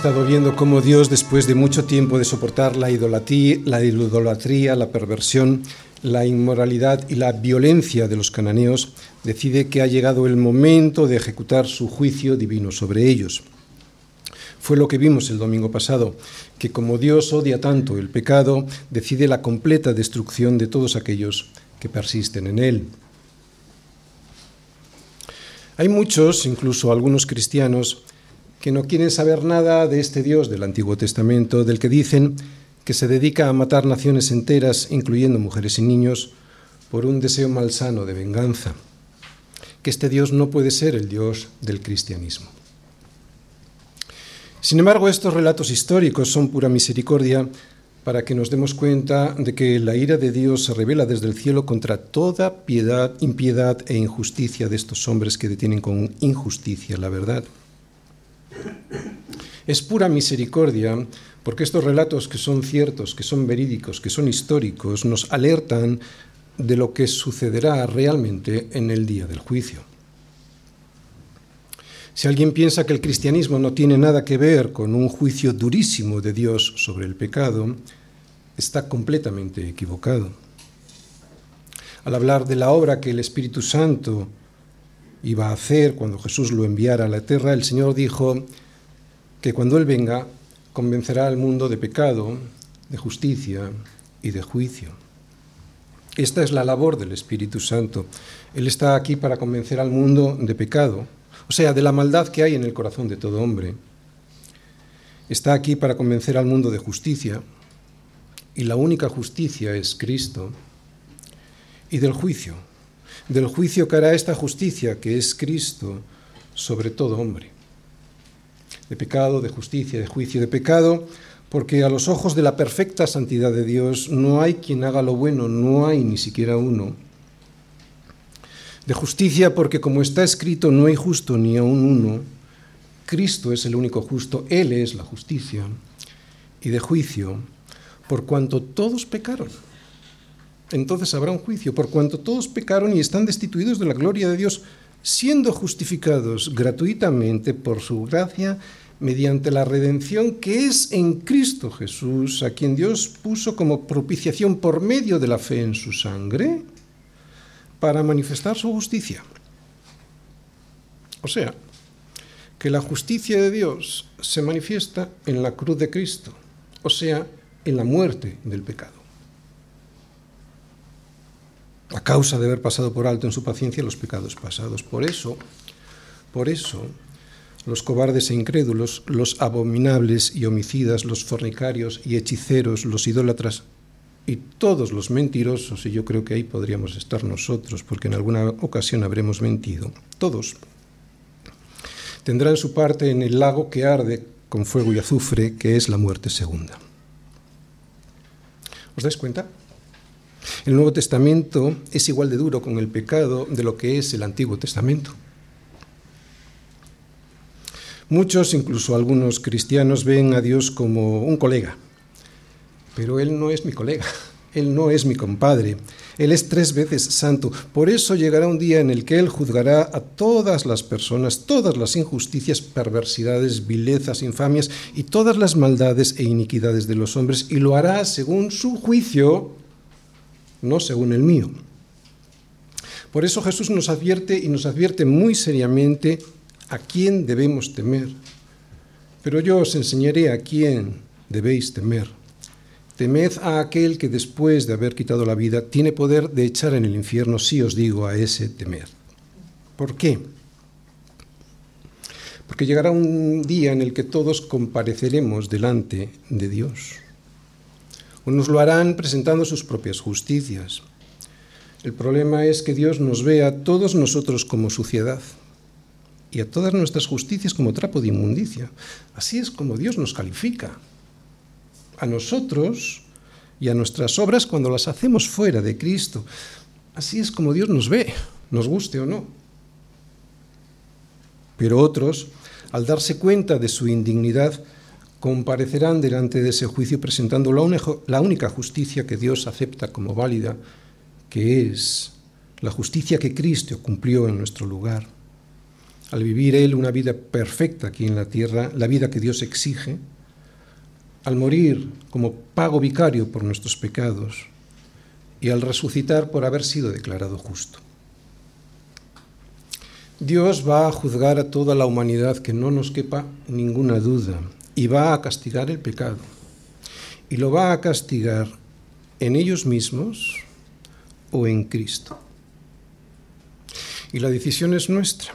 estado viendo cómo Dios, después de mucho tiempo de soportar la idolatría, la, idolatría, la perversión, la inmoralidad y la violencia de los cananeos, decide que ha llegado el momento de ejecutar su juicio divino sobre ellos. Fue lo que vimos el domingo pasado, que como Dios odia tanto el pecado, decide la completa destrucción de todos aquellos que persisten en él. Hay muchos, incluso algunos cristianos, que no quieren saber nada de este Dios del Antiguo Testamento, del que dicen que se dedica a matar naciones enteras, incluyendo mujeres y niños, por un deseo malsano de venganza, que este Dios no puede ser el Dios del cristianismo. Sin embargo, estos relatos históricos son pura misericordia para que nos demos cuenta de que la ira de Dios se revela desde el cielo contra toda piedad, impiedad e injusticia de estos hombres que detienen con injusticia la verdad. Es pura misericordia porque estos relatos que son ciertos, que son verídicos, que son históricos, nos alertan de lo que sucederá realmente en el día del juicio. Si alguien piensa que el cristianismo no tiene nada que ver con un juicio durísimo de Dios sobre el pecado, está completamente equivocado. Al hablar de la obra que el Espíritu Santo iba a hacer cuando Jesús lo enviara a la tierra, el Señor dijo que cuando Él venga convencerá al mundo de pecado, de justicia y de juicio. Esta es la labor del Espíritu Santo. Él está aquí para convencer al mundo de pecado, o sea, de la maldad que hay en el corazón de todo hombre. Está aquí para convencer al mundo de justicia, y la única justicia es Cristo, y del juicio, del juicio que hará esta justicia, que es Cristo, sobre todo hombre. De pecado, de justicia, de juicio, de pecado, porque a los ojos de la perfecta santidad de Dios no hay quien haga lo bueno, no hay ni siquiera uno de justicia porque como está escrito no hay justo ni aun uno, Cristo es el único justo, Él es la justicia, y de juicio por cuanto todos pecaron. Entonces habrá un juicio, por cuanto todos pecaron y están destituidos de la gloria de Dios, siendo justificados gratuitamente por su gracia mediante la redención que es en Cristo Jesús, a quien Dios puso como propiciación por medio de la fe en su sangre para manifestar su justicia. O sea, que la justicia de Dios se manifiesta en la cruz de Cristo, o sea, en la muerte del pecado. A causa de haber pasado por alto en su paciencia los pecados pasados. Por eso, por eso, los cobardes e incrédulos, los abominables y homicidas, los fornicarios y hechiceros, los idólatras y todos los mentirosos, y yo creo que ahí podríamos estar nosotros, porque en alguna ocasión habremos mentido, todos tendrán su parte en el lago que arde con fuego y azufre, que es la muerte segunda. ¿Os dais cuenta? El Nuevo Testamento es igual de duro con el pecado de lo que es el Antiguo Testamento. Muchos, incluso algunos cristianos, ven a Dios como un colega, pero Él no es mi colega, Él no es mi compadre, Él es tres veces santo. Por eso llegará un día en el que Él juzgará a todas las personas, todas las injusticias, perversidades, vilezas, infamias y todas las maldades e iniquidades de los hombres, y lo hará según su juicio, no según el mío. Por eso Jesús nos advierte y nos advierte muy seriamente a quién debemos temer. Pero yo os enseñaré a quién debéis temer. Temed a aquel que después de haber quitado la vida tiene poder de echar en el infierno, si os digo a ese temed. ¿Por qué? Porque llegará un día en el que todos compareceremos delante de Dios. Unos lo harán presentando sus propias justicias. El problema es que Dios nos ve a todos nosotros como suciedad y a todas nuestras justicias como trapo de inmundicia. Así es como Dios nos califica a nosotros y a nuestras obras cuando las hacemos fuera de Cristo. Así es como Dios nos ve, nos guste o no. Pero otros, al darse cuenta de su indignidad, comparecerán delante de ese juicio presentando la única justicia que Dios acepta como válida, que es la justicia que Cristo cumplió en nuestro lugar. al vivir Él una vida perfecta aquí en la tierra, la vida que Dios exige, al morir como pago vicario por nuestros pecados y al resucitar por haber sido declarado justo. Dios va a juzgar a toda la humanidad, que no nos quepa ninguna duda, y va a castigar el pecado. Y lo va a castigar en ellos mismos o en Cristo. Y la decisión es nuestra.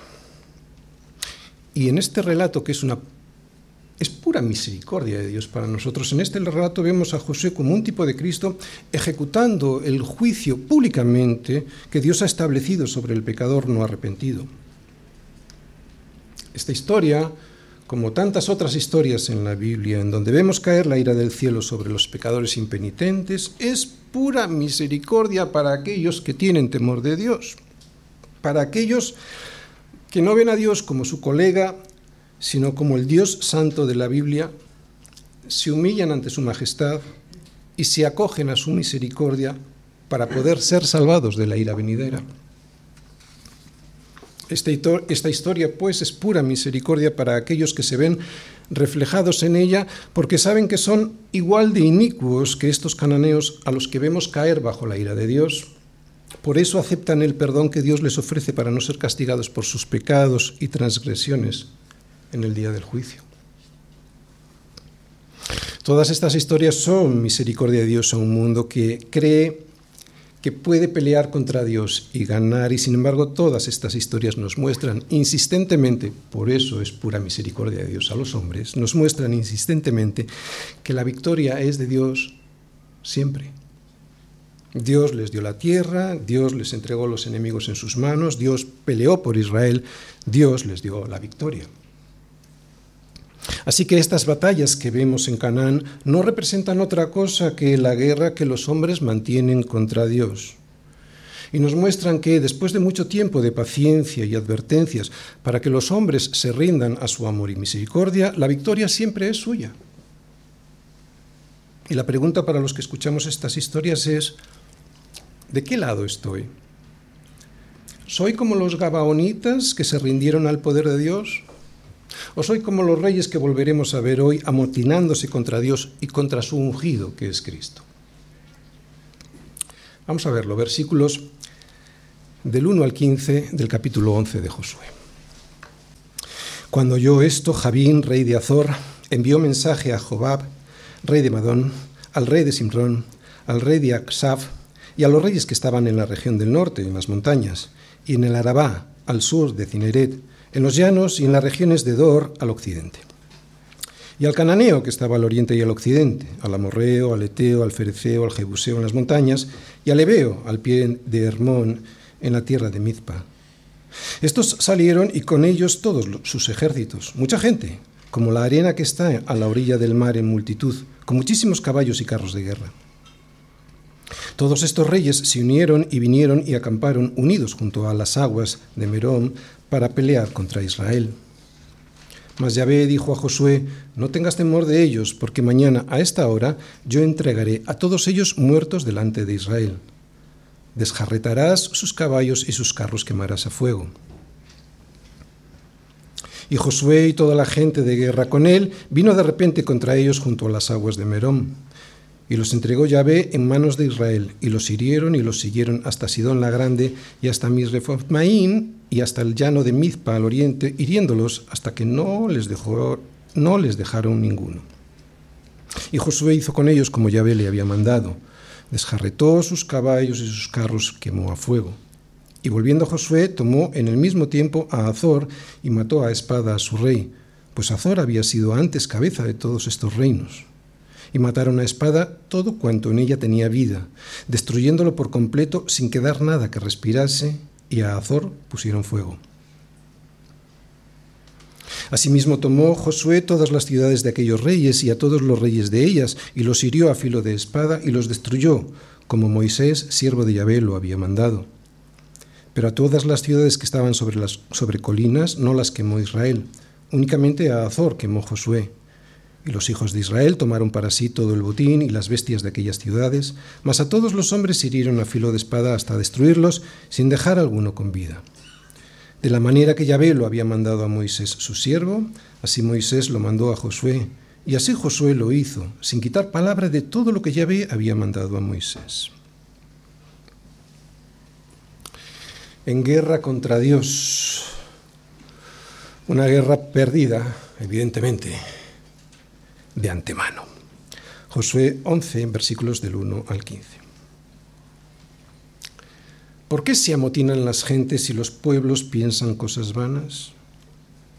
Y en este relato, que es una es pura misericordia de Dios para nosotros. En este relato vemos a José como un tipo de Cristo ejecutando el juicio públicamente que Dios ha establecido sobre el pecador no arrepentido. Esta historia, como tantas otras historias en la Biblia, en donde vemos caer la ira del cielo sobre los pecadores impenitentes, es pura misericordia para aquellos que tienen temor de Dios, para aquellos que no ven a Dios como su colega sino como el Dios santo de la Biblia, se humillan ante su majestad y se acogen a su misericordia para poder ser salvados de la ira venidera. Esta historia, pues, es pura misericordia para aquellos que se ven reflejados en ella, porque saben que son igual de inicuos que estos cananeos a los que vemos caer bajo la ira de Dios. Por eso aceptan el perdón que Dios les ofrece para no ser castigados por sus pecados y transgresiones en el día del juicio. Todas estas historias son misericordia de Dios a un mundo que cree que puede pelear contra Dios y ganar, y sin embargo todas estas historias nos muestran insistentemente, por eso es pura misericordia de Dios a los hombres, nos muestran insistentemente que la victoria es de Dios siempre. Dios les dio la tierra, Dios les entregó los enemigos en sus manos, Dios peleó por Israel, Dios les dio la victoria. Así que estas batallas que vemos en Canaán no representan otra cosa que la guerra que los hombres mantienen contra Dios. Y nos muestran que después de mucho tiempo de paciencia y advertencias para que los hombres se rindan a su amor y misericordia, la victoria siempre es suya. Y la pregunta para los que escuchamos estas historias es, ¿de qué lado estoy? ¿Soy como los gabaonitas que se rindieron al poder de Dios? ¿O soy como los reyes que volveremos a ver hoy amotinándose contra Dios y contra su ungido, que es Cristo? Vamos a verlo, versículos del 1 al 15 del capítulo 11 de Josué. Cuando oyó esto, Javín, rey de Azor, envió mensaje a Jobab, rey de Madón, al rey de Simrón, al rey de Aksaf y a los reyes que estaban en la región del norte, en las montañas, y en el Arabá, al sur de Cineret, en los llanos y en las regiones de Dor al occidente. Y al cananeo que estaba al oriente y al occidente, al amorreo, al eteo, al fereceo, al jebuseo en las montañas, y al ebeo al pie de Hermón en la tierra de Mizpa. Estos salieron y con ellos todos sus ejércitos, mucha gente, como la arena que está a la orilla del mar en multitud, con muchísimos caballos y carros de guerra. Todos estos reyes se unieron y vinieron y acamparon unidos junto a las aguas de Merón para pelear contra Israel. Mas Yahvé dijo a Josué, no tengas temor de ellos, porque mañana a esta hora yo entregaré a todos ellos muertos delante de Israel. Desjarretarás sus caballos y sus carros quemarás a fuego. Y Josué y toda la gente de guerra con él vino de repente contra ellos junto a las aguas de Merón. Y los entregó Yahvé en manos de Israel, y los hirieron y los siguieron hasta Sidón la Grande y hasta Misrefotmaín y hasta el llano de Mizpa al oriente, hiriéndolos hasta que no les, dejó, no les dejaron ninguno. Y Josué hizo con ellos como Yahvé le había mandado. Desjarretó sus caballos y sus carros quemó a fuego. Y volviendo Josué, tomó en el mismo tiempo a Azor y mató a espada a su rey, pues Azor había sido antes cabeza de todos estos reinos y mataron a espada todo cuanto en ella tenía vida, destruyéndolo por completo sin quedar nada que respirase, y a Azor pusieron fuego. Asimismo tomó Josué todas las ciudades de aquellos reyes y a todos los reyes de ellas, y los hirió a filo de espada y los destruyó, como Moisés, siervo de Yahvé, lo había mandado. Pero a todas las ciudades que estaban sobre, las, sobre colinas no las quemó Israel, únicamente a Azor quemó Josué. Y los hijos de Israel tomaron para sí todo el botín y las bestias de aquellas ciudades, mas a todos los hombres hirieron a filo de espada hasta destruirlos, sin dejar alguno con vida. De la manera que Yahvé lo había mandado a Moisés su siervo, así Moisés lo mandó a Josué, y así Josué lo hizo, sin quitar palabra de todo lo que Yahvé había mandado a Moisés. En guerra contra Dios, una guerra perdida, evidentemente, de antemano. Josué 11, versículos del 1 al 15. ¿Por qué se amotinan las gentes y los pueblos piensan cosas vanas?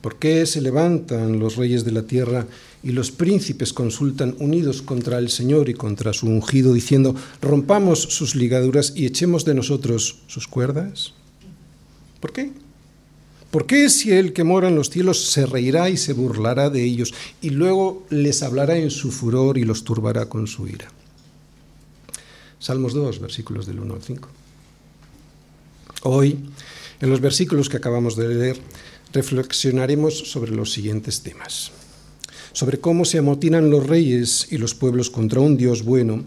¿Por qué se levantan los reyes de la tierra y los príncipes consultan unidos contra el Señor y contra su ungido, diciendo, rompamos sus ligaduras y echemos de nosotros sus cuerdas? ¿Por qué? ¿Por qué si el que mora en los cielos se reirá y se burlará de ellos y luego les hablará en su furor y los turbará con su ira? Salmos 2, versículos del 1 al 5. Hoy, en los versículos que acabamos de leer, reflexionaremos sobre los siguientes temas. Sobre cómo se amotinan los reyes y los pueblos contra un Dios bueno,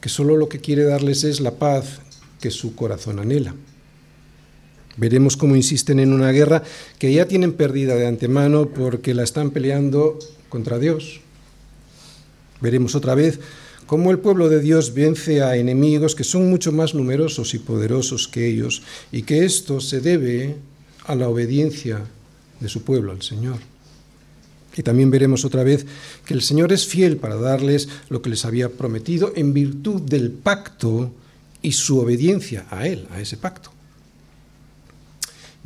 que solo lo que quiere darles es la paz que su corazón anhela. Veremos cómo insisten en una guerra que ya tienen perdida de antemano porque la están peleando contra Dios. Veremos otra vez cómo el pueblo de Dios vence a enemigos que son mucho más numerosos y poderosos que ellos y que esto se debe a la obediencia de su pueblo al Señor. Y también veremos otra vez que el Señor es fiel para darles lo que les había prometido en virtud del pacto y su obediencia a Él, a ese pacto.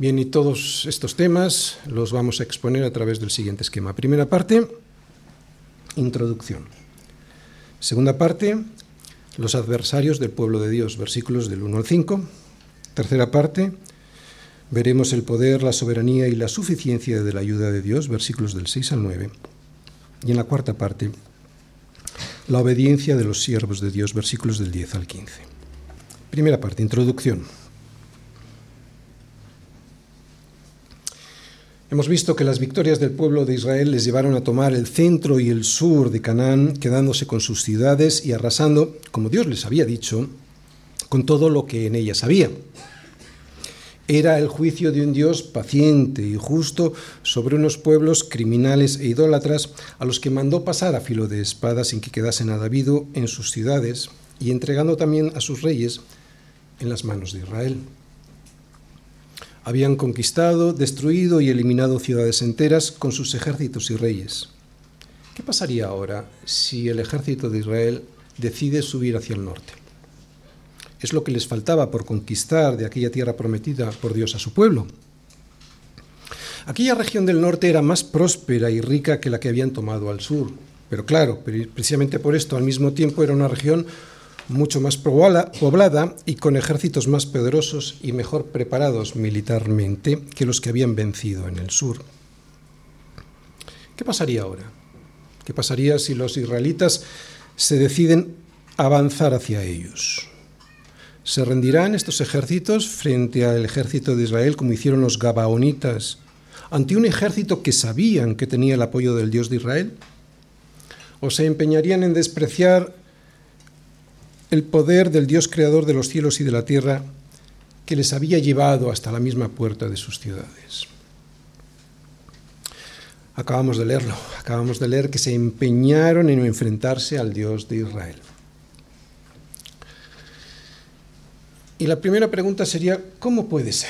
Bien, y todos estos temas los vamos a exponer a través del siguiente esquema. Primera parte, introducción. Segunda parte, los adversarios del pueblo de Dios, versículos del 1 al 5. Tercera parte, veremos el poder, la soberanía y la suficiencia de la ayuda de Dios, versículos del 6 al 9. Y en la cuarta parte, la obediencia de los siervos de Dios, versículos del 10 al 15. Primera parte, introducción. Hemos visto que las victorias del pueblo de Israel les llevaron a tomar el centro y el sur de Canaán, quedándose con sus ciudades y arrasando, como Dios les había dicho, con todo lo que en ellas había era el juicio de un Dios paciente y justo sobre unos pueblos criminales e idólatras a los que mandó pasar a filo de espada sin que quedase nada habido en sus ciudades y entregando también a sus reyes en las manos de Israel. Habían conquistado, destruido y eliminado ciudades enteras con sus ejércitos y reyes. ¿Qué pasaría ahora si el ejército de Israel decide subir hacia el norte? es lo que les faltaba por conquistar de aquella tierra prometida por Dios a su pueblo. Aquella región del norte era más próspera y rica que la que habían tomado al sur, pero claro, precisamente por esto al mismo tiempo era una región mucho más poblada y con ejércitos más poderosos y mejor preparados militarmente que los que habían vencido en el sur. ¿Qué pasaría ahora? ¿Qué pasaría si los israelitas se deciden avanzar hacia ellos? ¿Se rendirán estos ejércitos frente al ejército de Israel como hicieron los Gabaonitas ante un ejército que sabían que tenía el apoyo del Dios de Israel? ¿O se empeñarían en despreciar el poder del Dios creador de los cielos y de la tierra que les había llevado hasta la misma puerta de sus ciudades? Acabamos de leerlo, acabamos de leer que se empeñaron en enfrentarse al Dios de Israel. Y la primera pregunta sería, ¿cómo puede ser?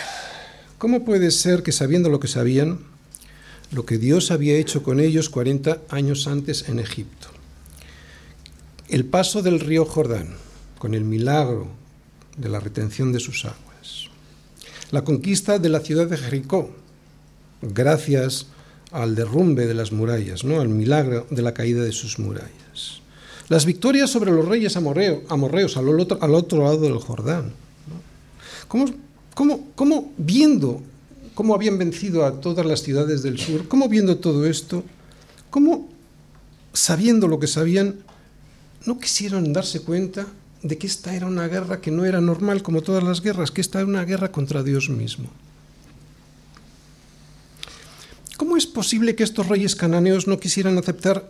¿Cómo puede ser que sabiendo lo que sabían, lo que Dios había hecho con ellos 40 años antes en Egipto, el paso del río Jordán, con el milagro de la retención de sus aguas, la conquista de la ciudad de Jericó, gracias al derrumbe de las murallas, ¿no? al milagro de la caída de sus murallas, las victorias sobre los reyes amorreos al otro, al otro lado del Jordán, ¿Cómo, cómo, viendo cómo habían vencido a todas las ciudades del sur, cómo viendo todo esto, cómo sabiendo lo que sabían, no quisieron darse cuenta de que esta era una guerra que no era normal como todas las guerras, que esta era una guerra contra Dios mismo. ¿Cómo es posible que estos reyes cananeos no quisieran aceptar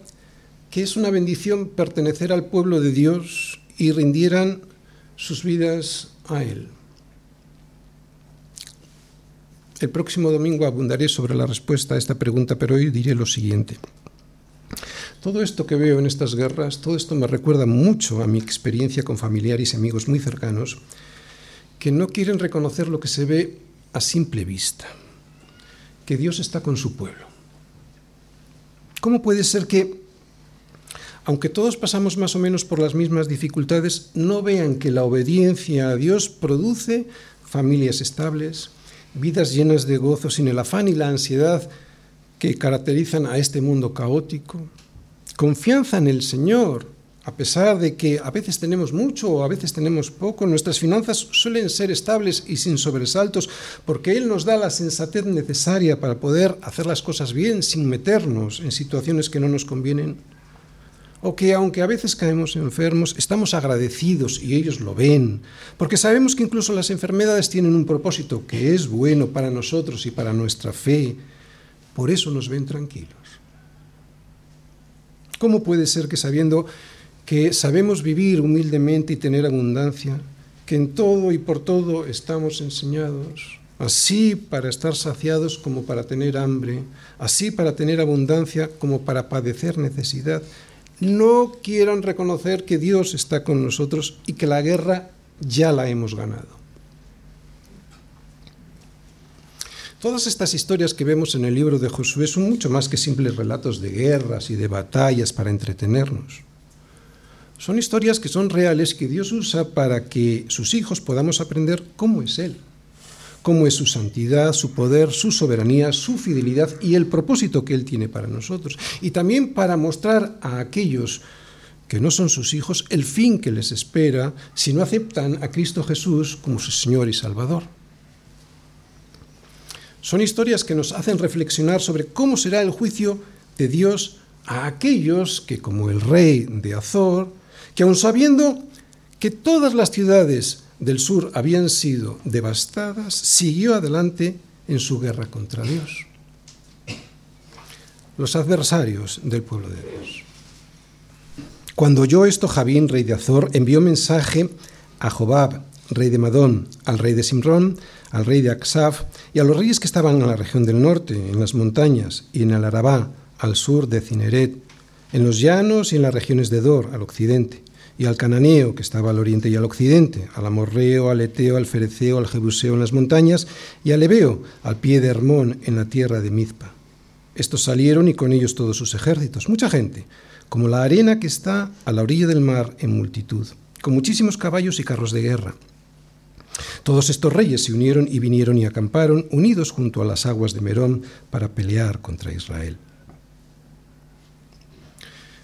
que es una bendición pertenecer al pueblo de Dios y rindieran sus vidas a Él? El próximo domingo abundaré sobre la respuesta a esta pregunta, pero hoy diré lo siguiente. Todo esto que veo en estas guerras, todo esto me recuerda mucho a mi experiencia con familiares y amigos muy cercanos que no quieren reconocer lo que se ve a simple vista, que Dios está con su pueblo. ¿Cómo puede ser que, aunque todos pasamos más o menos por las mismas dificultades, no vean que la obediencia a Dios produce familias estables, vidas llenas de gozo sin el afán y la ansiedad que caracterizan a este mundo caótico, confianza en el Señor, a pesar de que a veces tenemos mucho o a veces tenemos poco, nuestras finanzas suelen ser estables y sin sobresaltos, porque Él nos da la sensatez necesaria para poder hacer las cosas bien sin meternos en situaciones que no nos convienen. O que aunque a veces caemos enfermos, estamos agradecidos y ellos lo ven, porque sabemos que incluso las enfermedades tienen un propósito que es bueno para nosotros y para nuestra fe. Por eso nos ven tranquilos. ¿Cómo puede ser que sabiendo que sabemos vivir humildemente y tener abundancia, que en todo y por todo estamos enseñados, así para estar saciados como para tener hambre, así para tener abundancia como para padecer necesidad, no quieran reconocer que Dios está con nosotros y que la guerra ya la hemos ganado? Todas estas historias que vemos en el libro de Josué son mucho más que simples relatos de guerras y de batallas para entretenernos. Son historias que son reales que Dios usa para que sus hijos podamos aprender cómo es Él, cómo es su santidad, su poder, su soberanía, su fidelidad y el propósito que Él tiene para nosotros. Y también para mostrar a aquellos que no son sus hijos el fin que les espera si no aceptan a Cristo Jesús como su Señor y Salvador. Son historias que nos hacen reflexionar sobre cómo será el juicio de Dios a aquellos que, como el rey de Azor, que aun sabiendo que todas las ciudades del sur habían sido devastadas, siguió adelante en su guerra contra Dios. Los adversarios del pueblo de Dios. Cuando oyó esto, Javín, rey de Azor, envió mensaje a Jobab, rey de Madón, al rey de Simrón, al rey de Aksaf y a los reyes que estaban en la región del norte, en las montañas y en el Arabá, al sur de Cineret, en los llanos y en las regiones de Dor, al occidente, y al cananeo, que estaba al oriente y al occidente, al amorreo, al eteo, al fereceo, al jebuseo en las montañas, y al ebeo, al pie de Hermón, en la tierra de Mizpa. Estos salieron y con ellos todos sus ejércitos, mucha gente, como la arena que está a la orilla del mar en multitud, con muchísimos caballos y carros de guerra. Todos estos reyes se unieron y vinieron y acamparon, unidos junto a las aguas de Merón, para pelear contra Israel.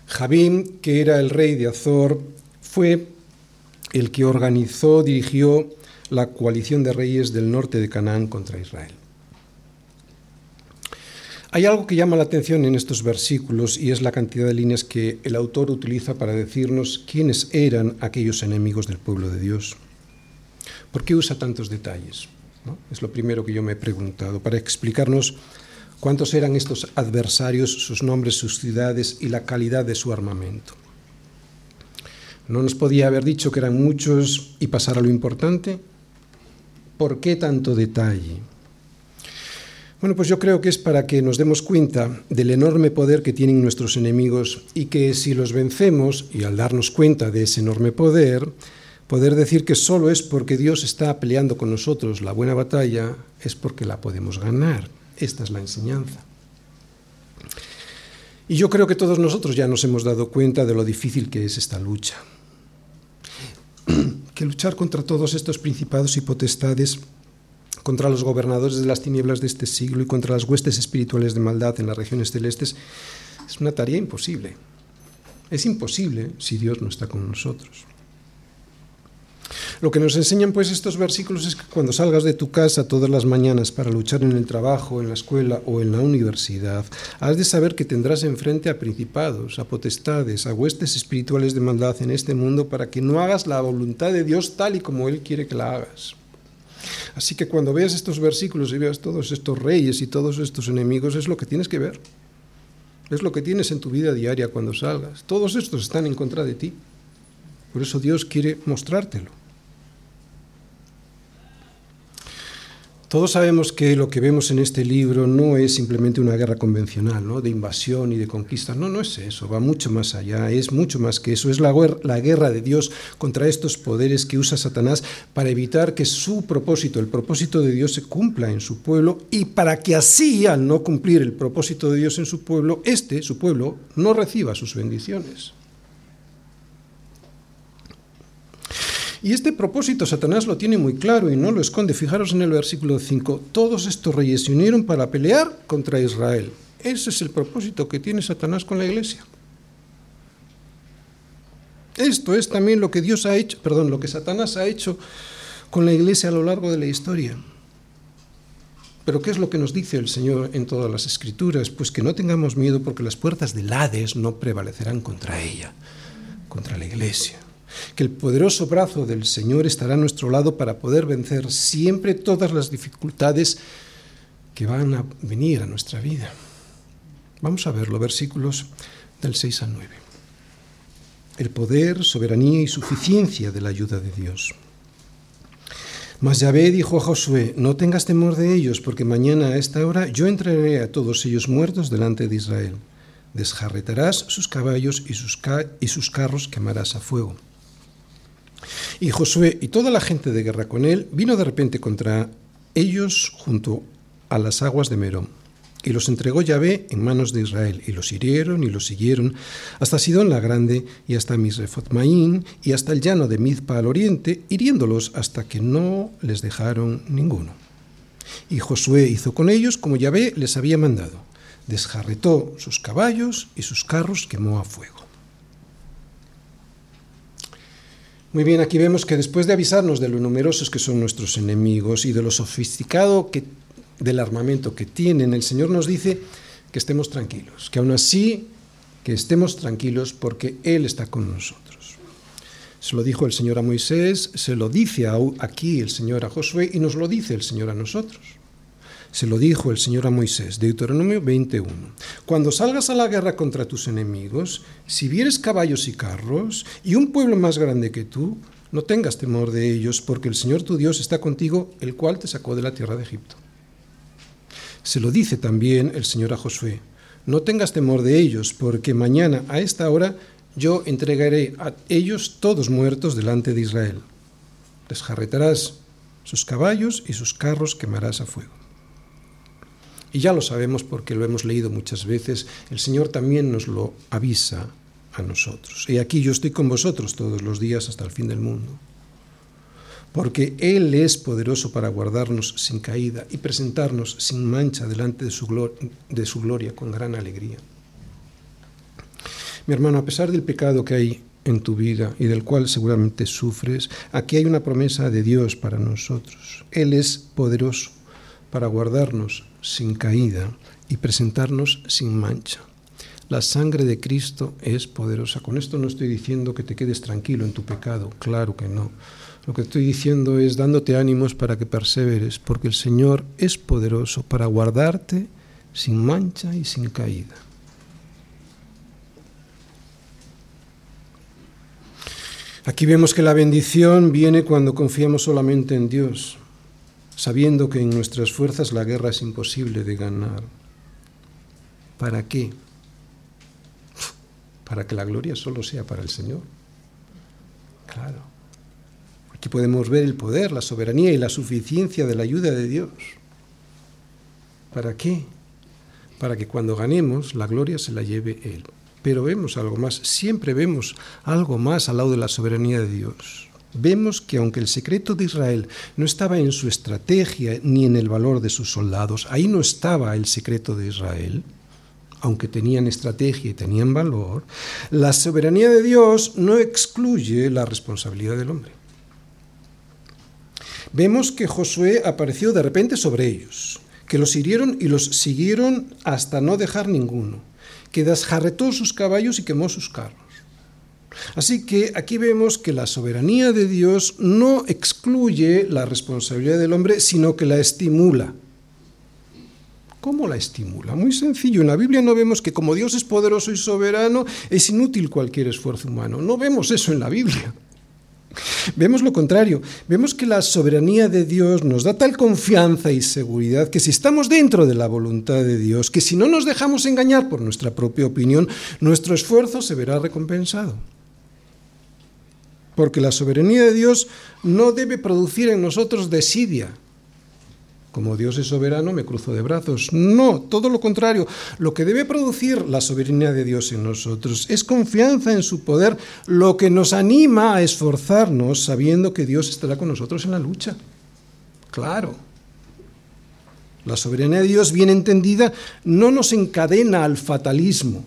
Jabín, que era el rey de Azor, fue el que organizó, dirigió la coalición de reyes del norte de Canaán contra Israel. Hay algo que llama la atención en estos versículos y es la cantidad de líneas que el autor utiliza para decirnos quiénes eran aquellos enemigos del pueblo de Dios. ¿Por qué usa tantos detalles? Es lo primero que yo me he preguntado, para explicarnos cuántos eran estos adversarios, sus nombres, sus ciudades y la calidad de su armamento. ¿No nos podía haber dicho que eran muchos y pasar a lo importante? ¿Por qué tanto detalle? Bueno, pues yo creo que es para que nos demos cuenta del enorme poder que tienen nuestros enemigos y que si los vencemos, y al darnos cuenta de ese enorme poder, Poder decir que solo es porque Dios está peleando con nosotros la buena batalla es porque la podemos ganar. Esta es la enseñanza. Y yo creo que todos nosotros ya nos hemos dado cuenta de lo difícil que es esta lucha. Que luchar contra todos estos principados y potestades, contra los gobernadores de las tinieblas de este siglo y contra las huestes espirituales de maldad en las regiones celestes, es una tarea imposible. Es imposible si Dios no está con nosotros. Lo que nos enseñan pues estos versículos es que cuando salgas de tu casa todas las mañanas para luchar en el trabajo, en la escuela o en la universidad, has de saber que tendrás enfrente a principados, a potestades, a huestes espirituales de maldad en este mundo para que no hagas la voluntad de Dios tal y como Él quiere que la hagas. Así que cuando veas estos versículos y veas todos estos reyes y todos estos enemigos, es lo que tienes que ver. Es lo que tienes en tu vida diaria cuando salgas. Todos estos están en contra de ti. Por eso Dios quiere mostrártelo. Todos sabemos que lo que vemos en este libro no es simplemente una guerra convencional, ¿no? de invasión y de conquista. No, no es eso, va mucho más allá, es mucho más que eso. Es la, la guerra de Dios contra estos poderes que usa Satanás para evitar que su propósito, el propósito de Dios, se cumpla en su pueblo y para que así, al no cumplir el propósito de Dios en su pueblo, este, su pueblo, no reciba sus bendiciones. Y este propósito Satanás lo tiene muy claro y no lo esconde. Fijaros en el versículo 5. Todos estos reyes se unieron para pelear contra Israel. Ese es el propósito que tiene Satanás con la iglesia. Esto es también lo que Dios ha hecho, perdón, lo que Satanás ha hecho con la iglesia a lo largo de la historia. Pero ¿qué es lo que nos dice el Señor en todas las escrituras? Pues que no tengamos miedo porque las puertas del Hades no prevalecerán contra ella, contra la iglesia que el poderoso brazo del Señor estará a nuestro lado para poder vencer siempre todas las dificultades que van a venir a nuestra vida. Vamos a ver los versículos del 6 al 9. El poder, soberanía y suficiencia de la ayuda de Dios. Mas Yahvé dijo a Josué, no tengas temor de ellos, porque mañana a esta hora yo entraré a todos ellos muertos delante de Israel. Desjarretarás sus caballos y sus, y sus carros quemarás a fuego. Y Josué y toda la gente de guerra con él vino de repente contra ellos junto a las aguas de Merón. Y los entregó Yahvé en manos de Israel, y los hirieron y los siguieron hasta Sidón la Grande y hasta Misrefotmaín y hasta el llano de Mizpa al oriente, hiriéndolos hasta que no les dejaron ninguno. Y Josué hizo con ellos como Yahvé les había mandado. Desjarretó sus caballos y sus carros quemó a fuego. Muy bien, aquí vemos que después de avisarnos de lo numerosos que son nuestros enemigos y de lo sofisticado que, del armamento que tienen, el Señor nos dice que estemos tranquilos, que aún así que estemos tranquilos porque Él está con nosotros. Se lo dijo el Señor a Moisés, se lo dice aquí el Señor a Josué y nos lo dice el Señor a nosotros. Se lo dijo el Señor a Moisés, Deuteronomio 21. Cuando salgas a la guerra contra tus enemigos, si vieres caballos y carros y un pueblo más grande que tú, no tengas temor de ellos, porque el Señor tu Dios está contigo, el cual te sacó de la tierra de Egipto. Se lo dice también el Señor a Josué, no tengas temor de ellos, porque mañana a esta hora yo entregaré a ellos todos muertos delante de Israel. Desjarretarás sus caballos y sus carros quemarás a fuego. Y ya lo sabemos porque lo hemos leído muchas veces, el Señor también nos lo avisa a nosotros. Y aquí yo estoy con vosotros todos los días hasta el fin del mundo. Porque Él es poderoso para guardarnos sin caída y presentarnos sin mancha delante de su, de su gloria con gran alegría. Mi hermano, a pesar del pecado que hay en tu vida y del cual seguramente sufres, aquí hay una promesa de Dios para nosotros. Él es poderoso para guardarnos sin caída y presentarnos sin mancha. La sangre de Cristo es poderosa. Con esto no estoy diciendo que te quedes tranquilo en tu pecado, claro que no. Lo que estoy diciendo es dándote ánimos para que perseveres, porque el Señor es poderoso para guardarte sin mancha y sin caída. Aquí vemos que la bendición viene cuando confiamos solamente en Dios sabiendo que en nuestras fuerzas la guerra es imposible de ganar. ¿Para qué? Para que la gloria solo sea para el Señor. Claro. Aquí podemos ver el poder, la soberanía y la suficiencia de la ayuda de Dios. ¿Para qué? Para que cuando ganemos la gloria se la lleve Él. Pero vemos algo más, siempre vemos algo más al lado de la soberanía de Dios vemos que aunque el secreto de Israel no estaba en su estrategia ni en el valor de sus soldados, ahí no estaba el secreto de Israel, aunque tenían estrategia y tenían valor, la soberanía de Dios no excluye la responsabilidad del hombre. Vemos que Josué apareció de repente sobre ellos, que los hirieron y los siguieron hasta no dejar ninguno, que desjarretó sus caballos y quemó sus carros. Así que aquí vemos que la soberanía de Dios no excluye la responsabilidad del hombre, sino que la estimula. ¿Cómo la estimula? Muy sencillo. En la Biblia no vemos que como Dios es poderoso y soberano, es inútil cualquier esfuerzo humano. No vemos eso en la Biblia. Vemos lo contrario, vemos que la soberanía de Dios nos da tal confianza y seguridad que si estamos dentro de la voluntad de Dios, que si no nos dejamos engañar por nuestra propia opinión, nuestro esfuerzo se verá recompensado. Porque la soberanía de Dios no debe producir en nosotros desidia, como Dios es soberano, me cruzo de brazos. No, todo lo contrario. Lo que debe producir la soberanía de Dios en nosotros es confianza en su poder, lo que nos anima a esforzarnos sabiendo que Dios estará con nosotros en la lucha. Claro. La soberanía de Dios bien entendida no nos encadena al fatalismo.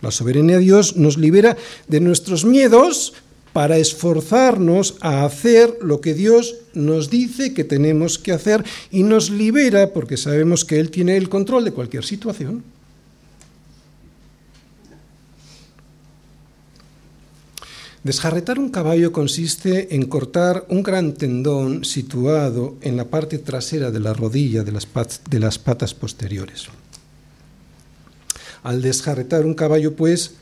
La soberanía de Dios nos libera de nuestros miedos, para esforzarnos a hacer lo que Dios nos dice que tenemos que hacer y nos libera porque sabemos que Él tiene el control de cualquier situación. Desjarretar un caballo consiste en cortar un gran tendón situado en la parte trasera de la rodilla de las, de las patas posteriores. Al desjarretar un caballo, pues,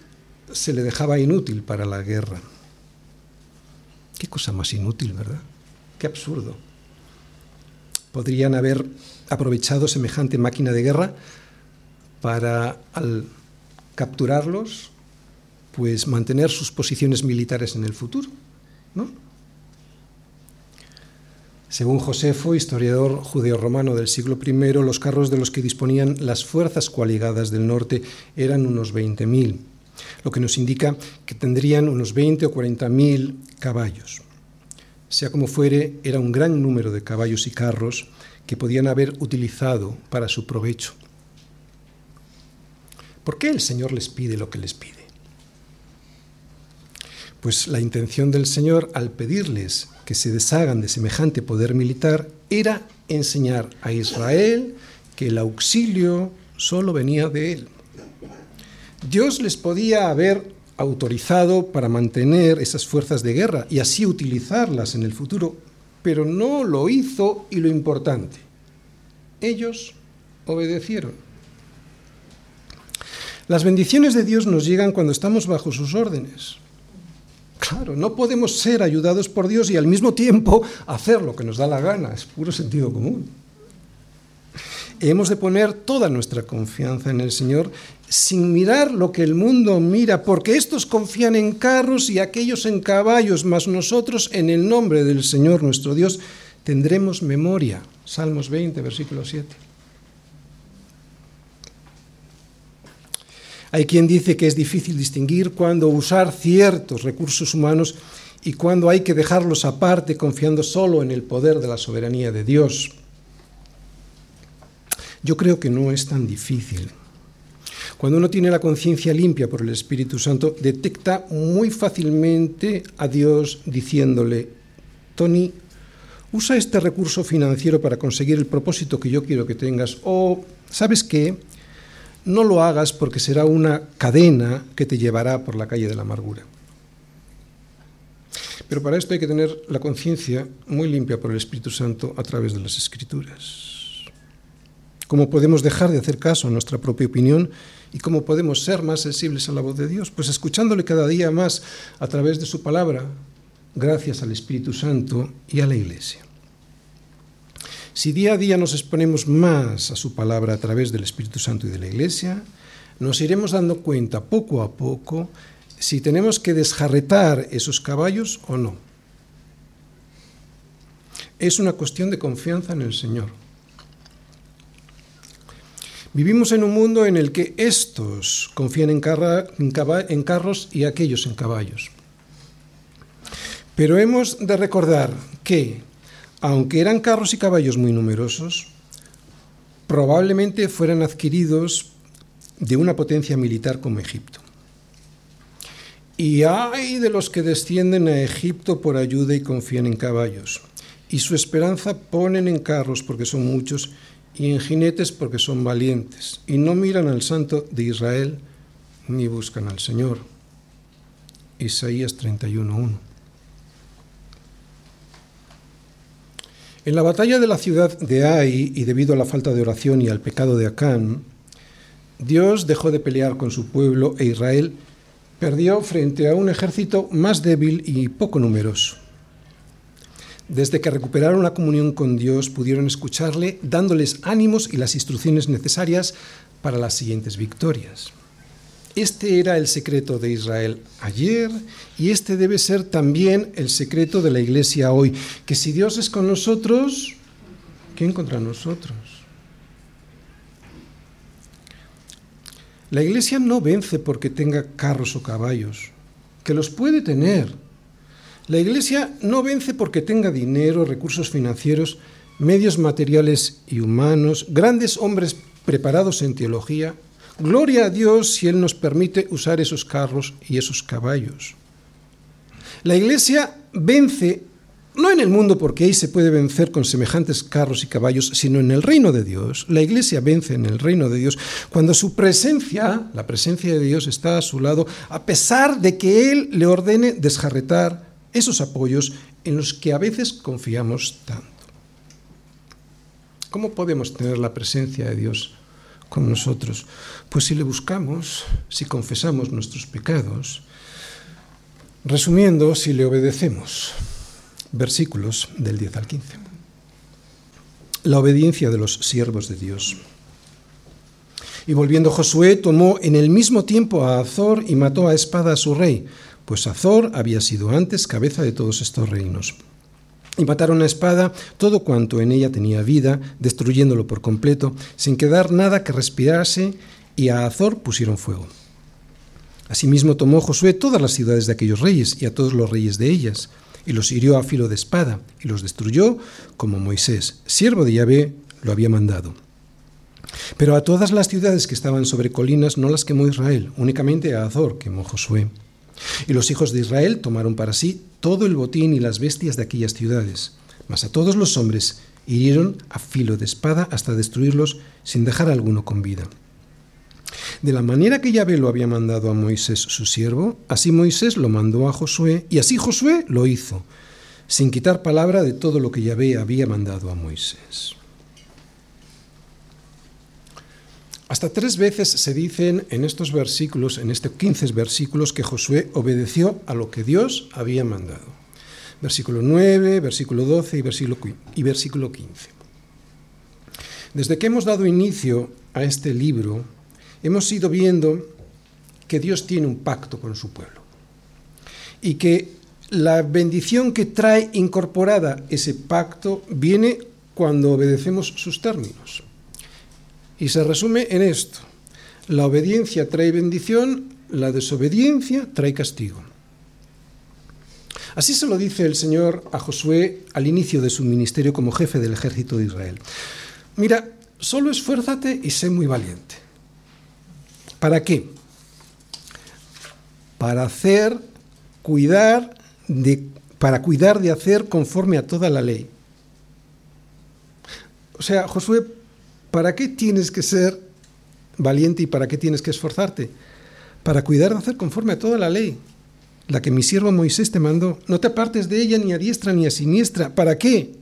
se le dejaba inútil para la guerra. Qué cosa más inútil, ¿verdad? Qué absurdo. Podrían haber aprovechado semejante máquina de guerra para, al capturarlos, pues mantener sus posiciones militares en el futuro, ¿no? Según Josefo, historiador judeo-romano del siglo I, los carros de los que disponían las fuerzas coaligadas del norte eran unos 20.000 lo que nos indica que tendrían unos 20 o 40 mil caballos. Sea como fuere, era un gran número de caballos y carros que podían haber utilizado para su provecho. ¿Por qué el Señor les pide lo que les pide? Pues la intención del Señor al pedirles que se deshagan de semejante poder militar era enseñar a Israel que el auxilio solo venía de Él. Dios les podía haber autorizado para mantener esas fuerzas de guerra y así utilizarlas en el futuro, pero no lo hizo y lo importante, ellos obedecieron. Las bendiciones de Dios nos llegan cuando estamos bajo sus órdenes. Claro, no podemos ser ayudados por Dios y al mismo tiempo hacer lo que nos da la gana, es puro sentido común. Hemos de poner toda nuestra confianza en el Señor sin mirar lo que el mundo mira, porque estos confían en carros y aquellos en caballos, mas nosotros en el nombre del Señor nuestro Dios tendremos memoria. Salmos 20, versículo 7. Hay quien dice que es difícil distinguir cuándo usar ciertos recursos humanos y cuándo hay que dejarlos aparte confiando solo en el poder de la soberanía de Dios. Yo creo que no es tan difícil. Cuando uno tiene la conciencia limpia por el Espíritu Santo, detecta muy fácilmente a Dios diciéndole, Tony, usa este recurso financiero para conseguir el propósito que yo quiero que tengas. O, ¿sabes qué? No lo hagas porque será una cadena que te llevará por la calle de la amargura. Pero para esto hay que tener la conciencia muy limpia por el Espíritu Santo a través de las Escrituras cómo podemos dejar de hacer caso a nuestra propia opinión y cómo podemos ser más sensibles a la voz de Dios, pues escuchándole cada día más a través de su palabra, gracias al Espíritu Santo y a la Iglesia. Si día a día nos exponemos más a su palabra a través del Espíritu Santo y de la Iglesia, nos iremos dando cuenta poco a poco si tenemos que desjarretar esos caballos o no. Es una cuestión de confianza en el Señor. Vivimos en un mundo en el que estos confían en, carros y aquellos en caballos. Pero hemos de recordar que, aunque eran carros y caballos muy numerosos, probablemente fueran adquiridos de una potencia militar como Egipto. Y hay de los que descienden a Egipto por ayuda y confían en caballos, y su esperanza ponen en carros porque son muchos y en jinetes porque son valientes, y no miran al Santo de Israel ni buscan al Señor. Isaías 31.1. En la batalla de la ciudad de Ai, y debido a la falta de oración y al pecado de Acán, Dios dejó de pelear con su pueblo e Israel perdió frente a un ejército más débil y poco numeroso. Desde que recuperaron la comunión con Dios, pudieron escucharle, dándoles ánimos y las instrucciones necesarias para las siguientes victorias. Este era el secreto de Israel ayer y este debe ser también el secreto de la iglesia hoy, que si Dios es con nosotros, ¿quién contra nosotros? La iglesia no vence porque tenga carros o caballos, que los puede tener. La iglesia no vence porque tenga dinero, recursos financieros, medios materiales y humanos, grandes hombres preparados en teología. Gloria a Dios si Él nos permite usar esos carros y esos caballos. La iglesia vence no en el mundo porque ahí se puede vencer con semejantes carros y caballos, sino en el reino de Dios. La iglesia vence en el reino de Dios cuando su presencia, la presencia de Dios está a su lado, a pesar de que Él le ordene desjarretar esos apoyos en los que a veces confiamos tanto. ¿Cómo podemos tener la presencia de Dios con nosotros? Pues si le buscamos, si confesamos nuestros pecados, resumiendo, si le obedecemos versículos del 10 al 15. La obediencia de los siervos de Dios. Y volviendo Josué, tomó en el mismo tiempo a Azor y mató a espada a su rey, pues Azor había sido antes cabeza de todos estos reinos. Y mataron a espada todo cuanto en ella tenía vida, destruyéndolo por completo, sin quedar nada que respirase, y a Azor pusieron fuego. Asimismo tomó Josué todas las ciudades de aquellos reyes y a todos los reyes de ellas, y los hirió a filo de espada, y los destruyó como Moisés, siervo de Yahvé, lo había mandado. Pero a todas las ciudades que estaban sobre colinas no las quemó Israel, únicamente a Azor quemó Josué. Y los hijos de Israel tomaron para sí todo el botín y las bestias de aquellas ciudades, mas a todos los hombres hirieron a filo de espada hasta destruirlos sin dejar alguno con vida. De la manera que Yahvé lo había mandado a Moisés su siervo, así Moisés lo mandó a Josué, y así Josué lo hizo, sin quitar palabra de todo lo que Yahvé había mandado a Moisés. Hasta tres veces se dicen en estos versículos, en estos 15 versículos, que Josué obedeció a lo que Dios había mandado. Versículo 9, versículo 12 y versículo, y versículo 15. Desde que hemos dado inicio a este libro, hemos ido viendo que Dios tiene un pacto con su pueblo y que la bendición que trae incorporada ese pacto viene cuando obedecemos sus términos. Y se resume en esto. La obediencia trae bendición, la desobediencia trae castigo. Así se lo dice el Señor a Josué al inicio de su ministerio como jefe del ejército de Israel. Mira, solo esfuérzate y sé muy valiente. ¿Para qué? Para hacer, cuidar de, para cuidar de hacer conforme a toda la ley. O sea, Josué, ¿para qué tienes que ser valiente y para qué tienes que esforzarte? Para cuidar de hacer conforme a toda la ley, la que mi siervo Moisés te mandó. No te apartes de ella ni a diestra ni a siniestra. ¿Para qué?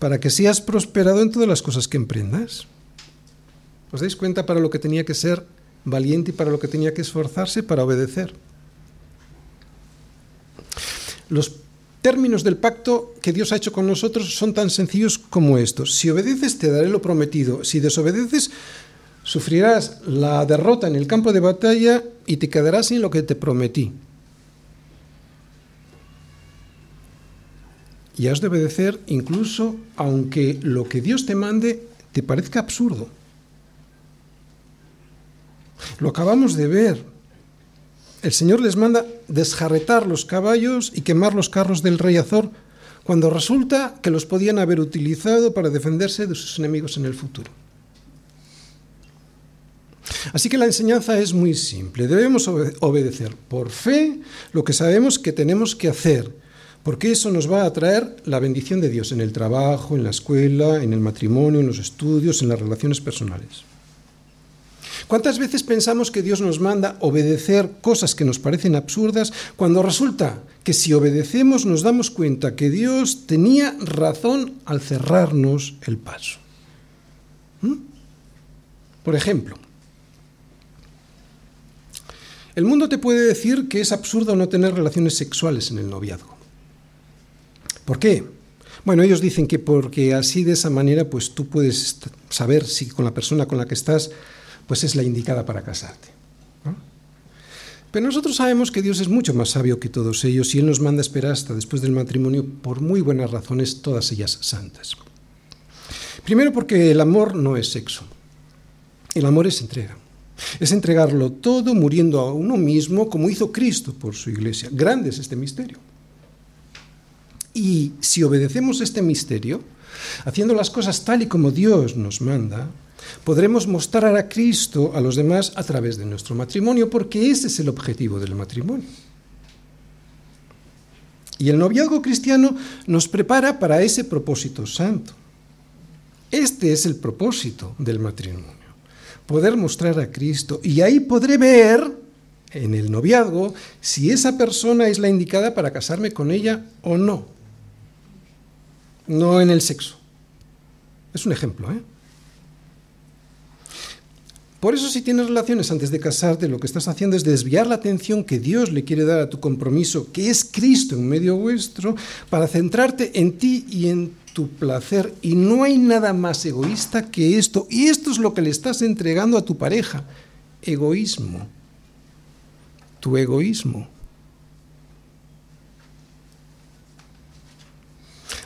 Para que seas prosperado en todas las cosas que emprendas. ¿Os dais cuenta para lo que tenía que ser valiente y para lo que tenía que esforzarse para obedecer. Los términos del pacto que Dios ha hecho con nosotros son tan sencillos como estos. Si obedeces, te daré lo prometido. Si desobedeces, sufrirás la derrota en el campo de batalla y te quedarás sin lo que te prometí. Y has de obedecer incluso aunque lo que Dios te mande te parezca absurdo. Lo acabamos de ver. El Señor les manda desjarretar los caballos y quemar los carros del rey Azor, cuando resulta que los podían haber utilizado para defenderse de sus enemigos en el futuro. Así que la enseñanza es muy simple. Debemos obedecer por fe lo que sabemos que tenemos que hacer, porque eso nos va a traer la bendición de Dios en el trabajo, en la escuela, en el matrimonio, en los estudios, en las relaciones personales. ¿Cuántas veces pensamos que Dios nos manda obedecer cosas que nos parecen absurdas cuando resulta que si obedecemos nos damos cuenta que Dios tenía razón al cerrarnos el paso? ¿Mm? Por ejemplo, El mundo te puede decir que es absurdo no tener relaciones sexuales en el noviazgo. ¿Por qué? Bueno, ellos dicen que porque así de esa manera pues tú puedes saber si con la persona con la que estás pues es la indicada para casarte. Pero nosotros sabemos que Dios es mucho más sabio que todos ellos y Él nos manda esperar hasta después del matrimonio por muy buenas razones, todas ellas santas. Primero porque el amor no es sexo, el amor es entrega. Es entregarlo todo muriendo a uno mismo como hizo Cristo por su iglesia. Grande es este misterio. Y si obedecemos este misterio, haciendo las cosas tal y como Dios nos manda, podremos mostrar a Cristo a los demás a través de nuestro matrimonio, porque ese es el objetivo del matrimonio. Y el noviazgo cristiano nos prepara para ese propósito santo. Este es el propósito del matrimonio, poder mostrar a Cristo. Y ahí podré ver en el noviazgo si esa persona es la indicada para casarme con ella o no. No en el sexo. Es un ejemplo, ¿eh? Por eso si tienes relaciones antes de casarte, lo que estás haciendo es desviar la atención que Dios le quiere dar a tu compromiso, que es Cristo en medio vuestro, para centrarte en ti y en tu placer. Y no hay nada más egoísta que esto. Y esto es lo que le estás entregando a tu pareja. Egoísmo. Tu egoísmo.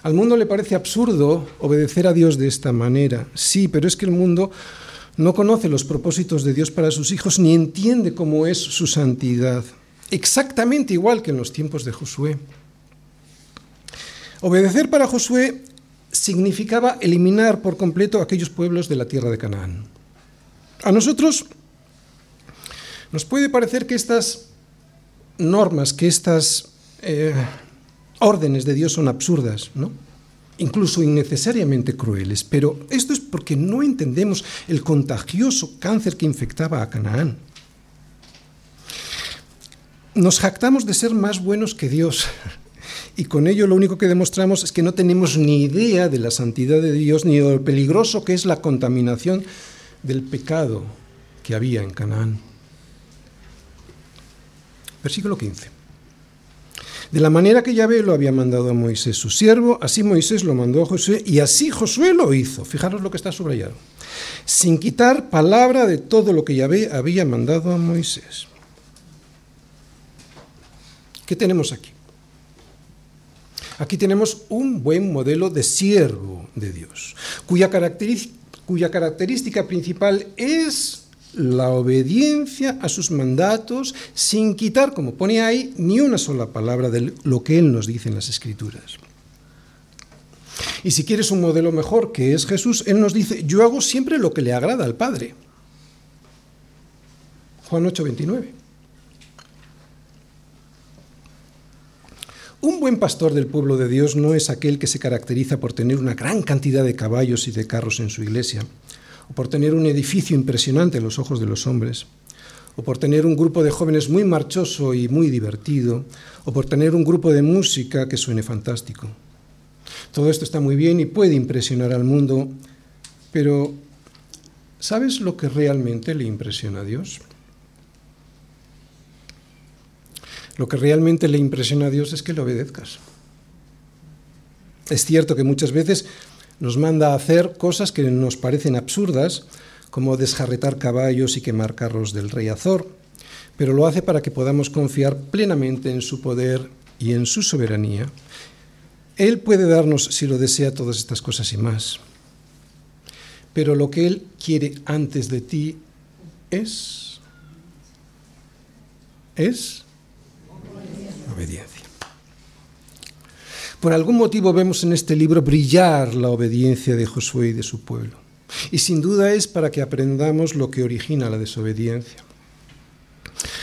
Al mundo le parece absurdo obedecer a Dios de esta manera. Sí, pero es que el mundo no conoce los propósitos de Dios para sus hijos ni entiende cómo es su santidad, exactamente igual que en los tiempos de Josué. Obedecer para Josué significaba eliminar por completo aquellos pueblos de la tierra de Canaán. A nosotros nos puede parecer que estas normas, que estas eh, órdenes de Dios son absurdas, ¿no? Incluso innecesariamente crueles, pero esto es porque no entendemos el contagioso cáncer que infectaba a Canaán. Nos jactamos de ser más buenos que Dios y con ello lo único que demostramos es que no tenemos ni idea de la santidad de Dios ni de lo peligroso que es la contaminación del pecado que había en Canaán. Versículo 15. De la manera que Yahvé lo había mandado a Moisés su siervo, así Moisés lo mandó a Josué y así Josué lo hizo. Fijaros lo que está subrayado. Sin quitar palabra de todo lo que Yahvé había mandado a Moisés. ¿Qué tenemos aquí? Aquí tenemos un buen modelo de siervo de Dios, cuya característica, cuya característica principal es la obediencia a sus mandatos sin quitar, como pone ahí, ni una sola palabra de lo que Él nos dice en las Escrituras. Y si quieres un modelo mejor, que es Jesús, Él nos dice, yo hago siempre lo que le agrada al Padre. Juan 8, 29. Un buen pastor del pueblo de Dios no es aquel que se caracteriza por tener una gran cantidad de caballos y de carros en su iglesia, por tener un edificio impresionante en los ojos de los hombres, o por tener un grupo de jóvenes muy marchoso y muy divertido, o por tener un grupo de música que suene fantástico. Todo esto está muy bien y puede impresionar al mundo, pero ¿sabes lo que realmente le impresiona a Dios? Lo que realmente le impresiona a Dios es que le obedezcas. Es cierto que muchas veces nos manda a hacer cosas que nos parecen absurdas, como desjarretar caballos y quemar carros del rey Azor, pero lo hace para que podamos confiar plenamente en su poder y en su soberanía. Él puede darnos, si lo desea, todas estas cosas y más. Pero lo que Él quiere antes de ti es, es obediencia. Por algún motivo vemos en este libro brillar la obediencia de Josué y de su pueblo. Y sin duda es para que aprendamos lo que origina la desobediencia.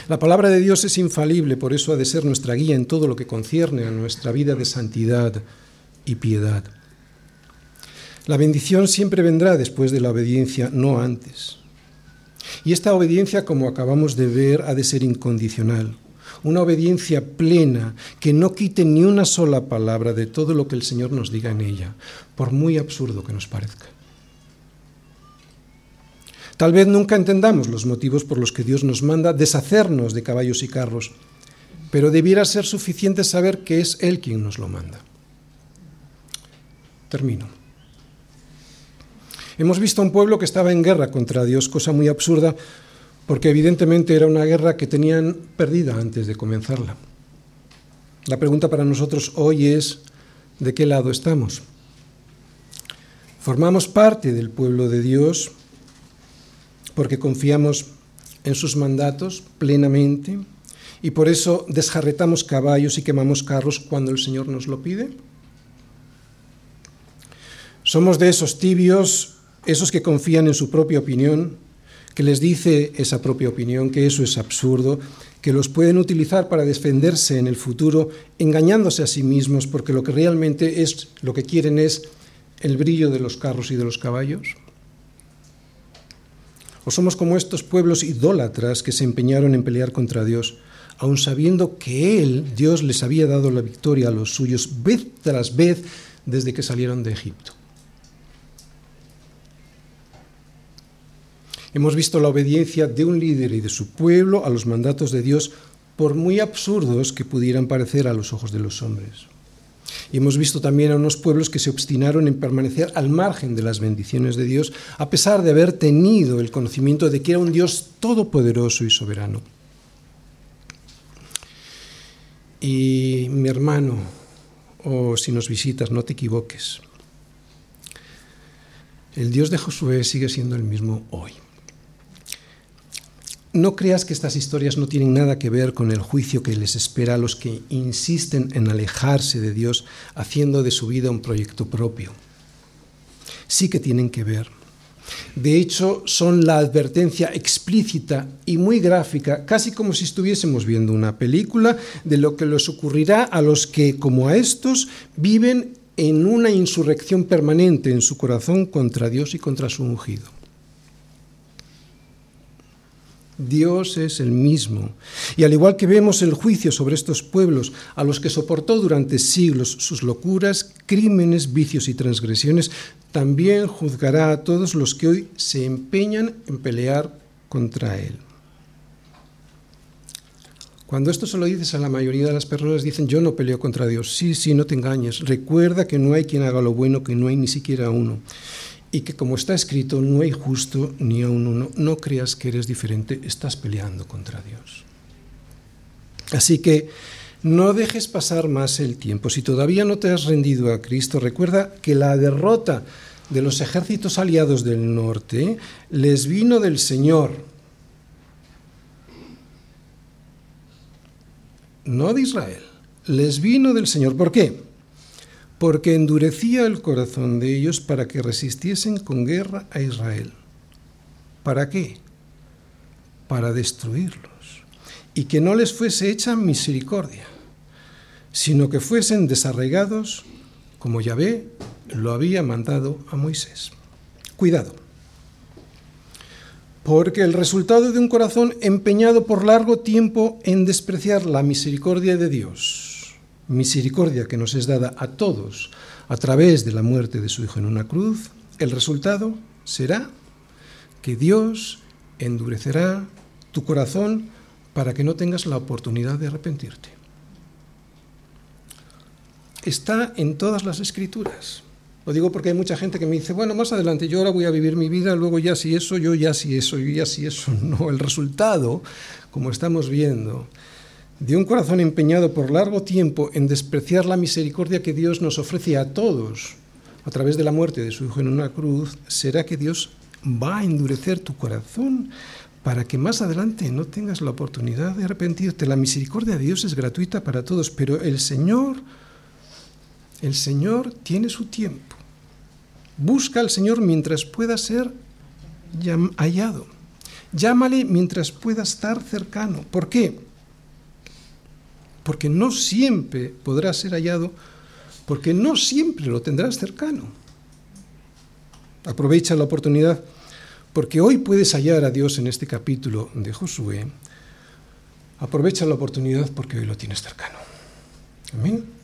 La palabra de Dios es infalible, por eso ha de ser nuestra guía en todo lo que concierne a nuestra vida de santidad y piedad. La bendición siempre vendrá después de la obediencia, no antes. Y esta obediencia, como acabamos de ver, ha de ser incondicional una obediencia plena que no quite ni una sola palabra de todo lo que el Señor nos diga en ella, por muy absurdo que nos parezca. Tal vez nunca entendamos los motivos por los que Dios nos manda deshacernos de caballos y carros, pero debiera ser suficiente saber que es Él quien nos lo manda. Termino. Hemos visto a un pueblo que estaba en guerra contra Dios, cosa muy absurda, porque evidentemente era una guerra que tenían perdida antes de comenzarla. La pregunta para nosotros hoy es, ¿de qué lado estamos? Formamos parte del pueblo de Dios porque confiamos en sus mandatos plenamente y por eso desjarretamos caballos y quemamos carros cuando el Señor nos lo pide. Somos de esos tibios, esos que confían en su propia opinión, que les dice esa propia opinión que eso es absurdo, que los pueden utilizar para defenderse en el futuro, engañándose a sí mismos, porque lo que realmente es, lo que quieren es el brillo de los carros y de los caballos? ¿O somos como estos pueblos idólatras que se empeñaron en pelear contra Dios, aun sabiendo que Él, Dios, les había dado la victoria a los suyos vez tras vez desde que salieron de Egipto? Hemos visto la obediencia de un líder y de su pueblo a los mandatos de Dios, por muy absurdos que pudieran parecer a los ojos de los hombres. Y hemos visto también a unos pueblos que se obstinaron en permanecer al margen de las bendiciones de Dios, a pesar de haber tenido el conocimiento de que era un Dios todopoderoso y soberano. Y mi hermano, o si nos visitas, no te equivoques. El Dios de Josué sigue siendo el mismo hoy. No creas que estas historias no tienen nada que ver con el juicio que les espera a los que insisten en alejarse de Dios haciendo de su vida un proyecto propio. Sí que tienen que ver. De hecho, son la advertencia explícita y muy gráfica, casi como si estuviésemos viendo una película, de lo que les ocurrirá a los que, como a estos, viven en una insurrección permanente en su corazón contra Dios y contra su ungido. Dios es el mismo. Y al igual que vemos el juicio sobre estos pueblos, a los que soportó durante siglos sus locuras, crímenes, vicios y transgresiones, también juzgará a todos los que hoy se empeñan en pelear contra Él. Cuando esto se lo dices a la mayoría de las personas, dicen, yo no peleo contra Dios. Sí, sí, no te engañes. Recuerda que no hay quien haga lo bueno, que no hay ni siquiera uno y que como está escrito, no hay justo ni aun uno. No creas que eres diferente, estás peleando contra Dios. Así que no dejes pasar más el tiempo. Si todavía no te has rendido a Cristo, recuerda que la derrota de los ejércitos aliados del norte les vino del Señor, no de Israel, les vino del Señor. ¿Por qué? Porque endurecía el corazón de ellos para que resistiesen con guerra a Israel. ¿Para qué? Para destruirlos y que no les fuese hecha misericordia, sino que fuesen desarraigados como Yahvé lo había mandado a Moisés. Cuidado, porque el resultado de un corazón empeñado por largo tiempo en despreciar la misericordia de Dios, misericordia que nos es dada a todos a través de la muerte de su Hijo en una cruz, el resultado será que Dios endurecerá tu corazón para que no tengas la oportunidad de arrepentirte. Está en todas las escrituras. Lo digo porque hay mucha gente que me dice, bueno, más adelante yo ahora voy a vivir mi vida, luego ya si eso, yo ya si eso, yo ya si eso. No, el resultado, como estamos viendo, de un corazón empeñado por largo tiempo en despreciar la misericordia que Dios nos ofrece a todos a través de la muerte de su Hijo en una cruz, será que Dios va a endurecer tu corazón para que más adelante no tengas la oportunidad de arrepentirte. La misericordia de Dios es gratuita para todos, pero el Señor, el Señor tiene su tiempo. Busca al Señor mientras pueda ser hallado. Llámale mientras pueda estar cercano. ¿Por qué? Porque no siempre podrá ser hallado, porque no siempre lo tendrás cercano. Aprovecha la oportunidad, porque hoy puedes hallar a Dios en este capítulo de Josué. Aprovecha la oportunidad porque hoy lo tienes cercano. Amén.